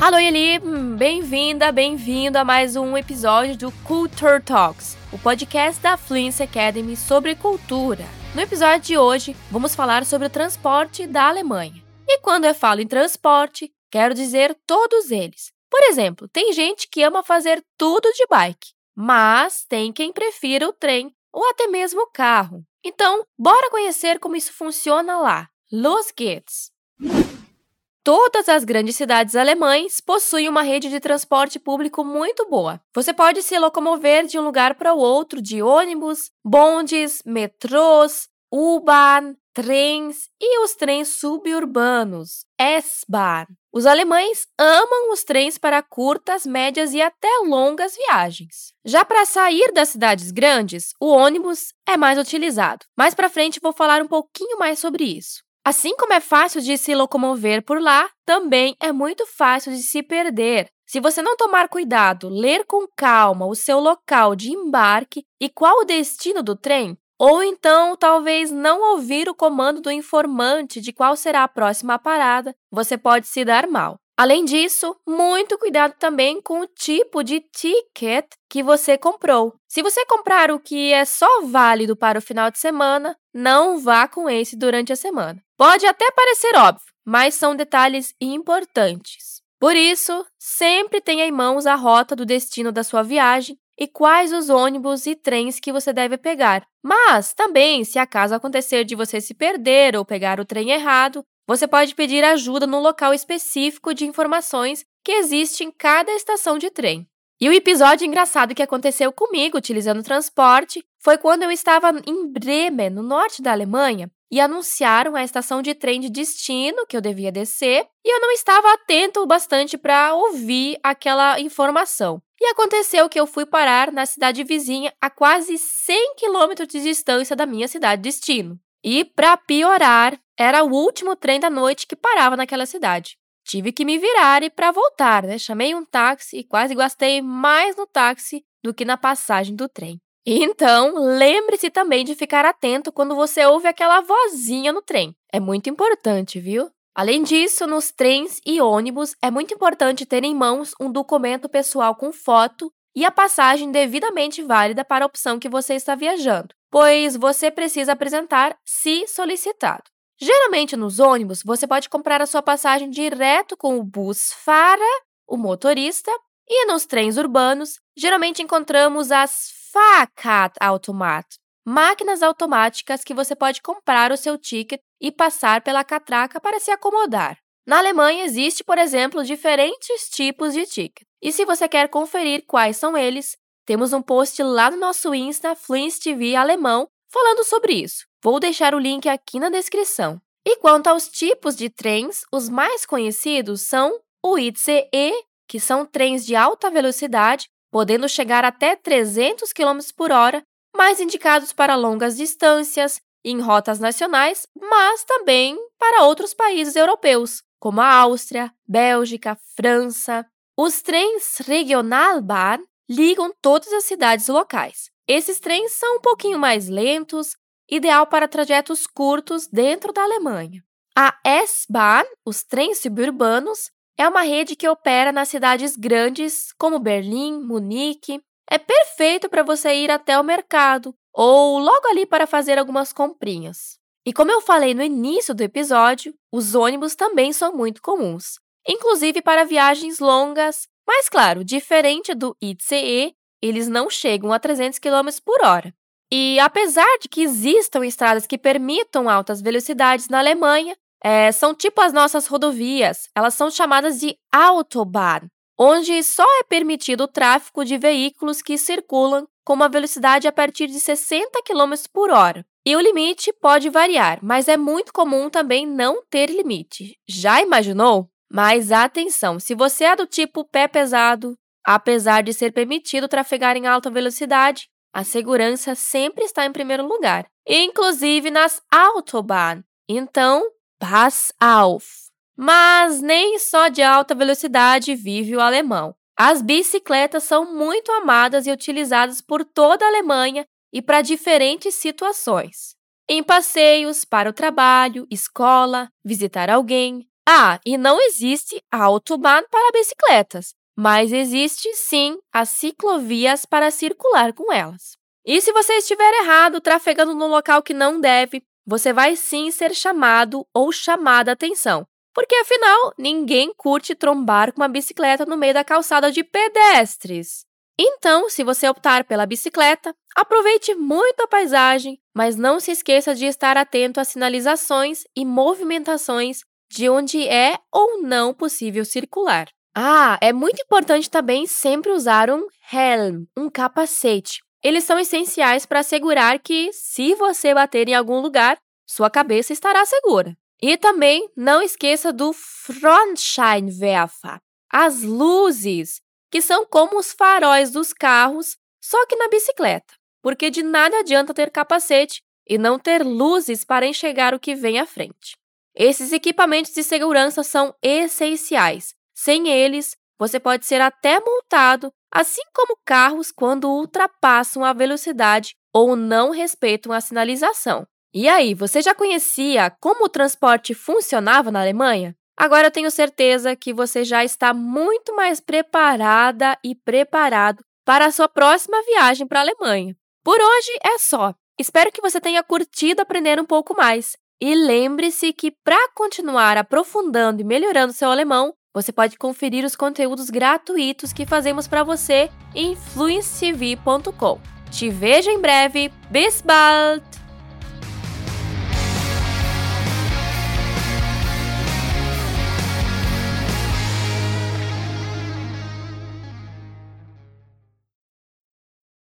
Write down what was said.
Alô, Eli! Bem-vinda, bem-vindo a mais um episódio do Culture Talks, o podcast da Fluency Academy sobre cultura. No episódio de hoje, vamos falar sobre o transporte da Alemanha. E quando eu falo em transporte, quero dizer todos eles. Por exemplo, tem gente que ama fazer tudo de bike, mas tem quem prefira o trem ou até mesmo o carro. Então, bora conhecer como isso funciona lá. Los geht's! Todas as grandes cidades alemães possuem uma rede de transporte público muito boa. Você pode se locomover de um lugar para o outro de ônibus, bondes, metrôs, U-Bahn, trens e os trens suburbanos, S-Bahn. Os alemães amam os trens para curtas, médias e até longas viagens. Já para sair das cidades grandes, o ônibus é mais utilizado. Mais para frente vou falar um pouquinho mais sobre isso. Assim como é fácil de se locomover por lá, também é muito fácil de se perder. Se você não tomar cuidado, ler com calma o seu local de embarque e qual o destino do trem, ou então talvez não ouvir o comando do informante de qual será a próxima parada, você pode se dar mal. Além disso, muito cuidado também com o tipo de ticket que você comprou. Se você comprar o que é só válido para o final de semana, não vá com esse durante a semana. Pode até parecer óbvio, mas são detalhes importantes. Por isso, sempre tenha em mãos a rota do destino da sua viagem e quais os ônibus e trens que você deve pegar. Mas também, se acaso acontecer de você se perder ou pegar o trem errado, você pode pedir ajuda no local específico de informações que existe em cada estação de trem. E o episódio engraçado que aconteceu comigo utilizando transporte foi quando eu estava em Bremen, no norte da Alemanha, e anunciaram a estação de trem de destino que eu devia descer, e eu não estava atento o bastante para ouvir aquela informação. E aconteceu que eu fui parar na cidade vizinha a quase 100 quilômetros de distância da minha cidade destino. E, para piorar, era o último trem da noite que parava naquela cidade. Tive que me virar e para voltar, né? Chamei um táxi e quase gastei mais no táxi do que na passagem do trem. Então, lembre-se também de ficar atento quando você ouve aquela vozinha no trem. É muito importante, viu? Além disso, nos trens e ônibus é muito importante ter em mãos um documento pessoal com foto e a passagem devidamente válida para a opção que você está viajando, pois você precisa apresentar se solicitado. Geralmente nos ônibus, você pode comprar a sua passagem direto com o Busfahrer, o motorista, e nos trens urbanos, geralmente encontramos as Fahrkartautomat, máquinas automáticas que você pode comprar o seu ticket e passar pela catraca para se acomodar. Na Alemanha existe, por exemplo, diferentes tipos de ticket. E se você quer conferir quais são eles, temos um post lá no nosso Insta Fluence TV alemão falando sobre isso. Vou deixar o link aqui na descrição. E quanto aos tipos de trens, os mais conhecidos são o ICE, que são trens de alta velocidade, podendo chegar até 300 km por hora, mais indicados para longas distâncias, em rotas nacionais, mas também para outros países europeus, como a Áustria, Bélgica, França. Os trens Regionalbahn ligam todas as cidades locais. Esses trens são um pouquinho mais lentos, ideal para trajetos curtos dentro da Alemanha. A S-Bahn, os trens suburbanos, é uma rede que opera nas cidades grandes como Berlim, Munique. É perfeito para você ir até o mercado ou logo ali para fazer algumas comprinhas. E como eu falei no início do episódio, os ônibus também são muito comuns, inclusive para viagens longas, mas claro, diferente do ICE, eles não chegam a 300 km por hora. E apesar de que existam estradas que permitam altas velocidades na Alemanha, é, são tipo as nossas rodovias, elas são chamadas de Autobahn, onde só é permitido o tráfego de veículos que circulam com uma velocidade a partir de 60 km por hora. E o limite pode variar, mas é muito comum também não ter limite. Já imaginou? Mas atenção, se você é do tipo pé pesado, apesar de ser permitido trafegar em alta velocidade, a segurança sempre está em primeiro lugar, inclusive nas Autobahn. Então, pass auf! Mas nem só de alta velocidade vive o alemão. As bicicletas são muito amadas e utilizadas por toda a Alemanha e para diferentes situações. Em passeios, para o trabalho, escola, visitar alguém, Ah, e não existe autobahn para bicicletas, mas existe sim as ciclovias para circular com elas. E se você estiver errado, trafegando no local que não deve, você vai sim ser chamado ou chamada atenção. Porque afinal, ninguém curte trombar com uma bicicleta no meio da calçada de pedestres. Então, se você optar pela bicicleta, aproveite muito a paisagem, mas não se esqueça de estar atento às sinalizações e movimentações de onde é ou não possível circular. Ah, é muito importante também sempre usar um helm, um capacete. Eles são essenciais para assegurar que, se você bater em algum lugar, sua cabeça estará segura. E também não esqueça do Frontscheinwerfer, as luzes que são como os faróis dos carros, só que na bicicleta, porque de nada adianta ter capacete e não ter luzes para enxergar o que vem à frente. Esses equipamentos de segurança são essenciais. Sem eles, você pode ser até multado, assim como carros quando ultrapassam a velocidade ou não respeitam a sinalização. E aí, você já conhecia como o transporte funcionava na Alemanha? Agora eu tenho certeza que você já está muito mais preparada e preparado para a sua próxima viagem para a Alemanha. Por hoje é só. Espero que você tenha curtido aprender um pouco mais. E lembre-se que para continuar aprofundando e melhorando seu alemão, você pode conferir os conteúdos gratuitos que fazemos para você em fluencetv.com. Te vejo em breve. Bis bald!